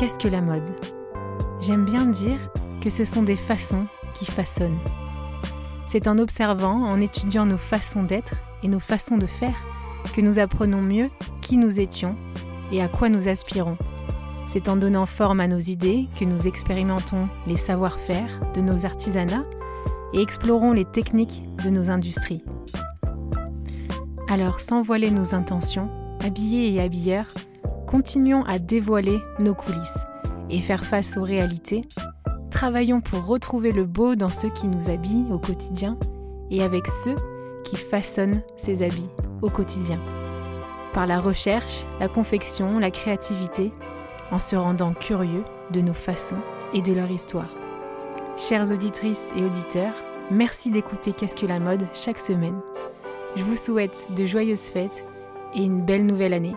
Qu'est-ce que la mode? J'aime bien dire que ce sont des façons qui façonnent. C'est en observant, en étudiant nos façons d'être et nos façons de faire que nous apprenons mieux qui nous étions et à quoi nous aspirons. C'est en donnant forme à nos idées que nous expérimentons les savoir-faire de nos artisanats et explorons les techniques de nos industries. Alors, sans voiler nos intentions, habillés et habilleurs, continuons à dévoiler nos coulisses et faire face aux réalités. Travaillons pour retrouver le beau dans ceux qui nous habillent au quotidien et avec ceux qui façonnent ces habits au quotidien. Par la recherche, la confection, la créativité, en se rendant curieux de nos façons et de leur histoire. Chères auditrices et auditeurs, merci d'écouter Qu'est-ce que la mode chaque semaine. Je vous souhaite de joyeuses fêtes et une belle nouvelle année.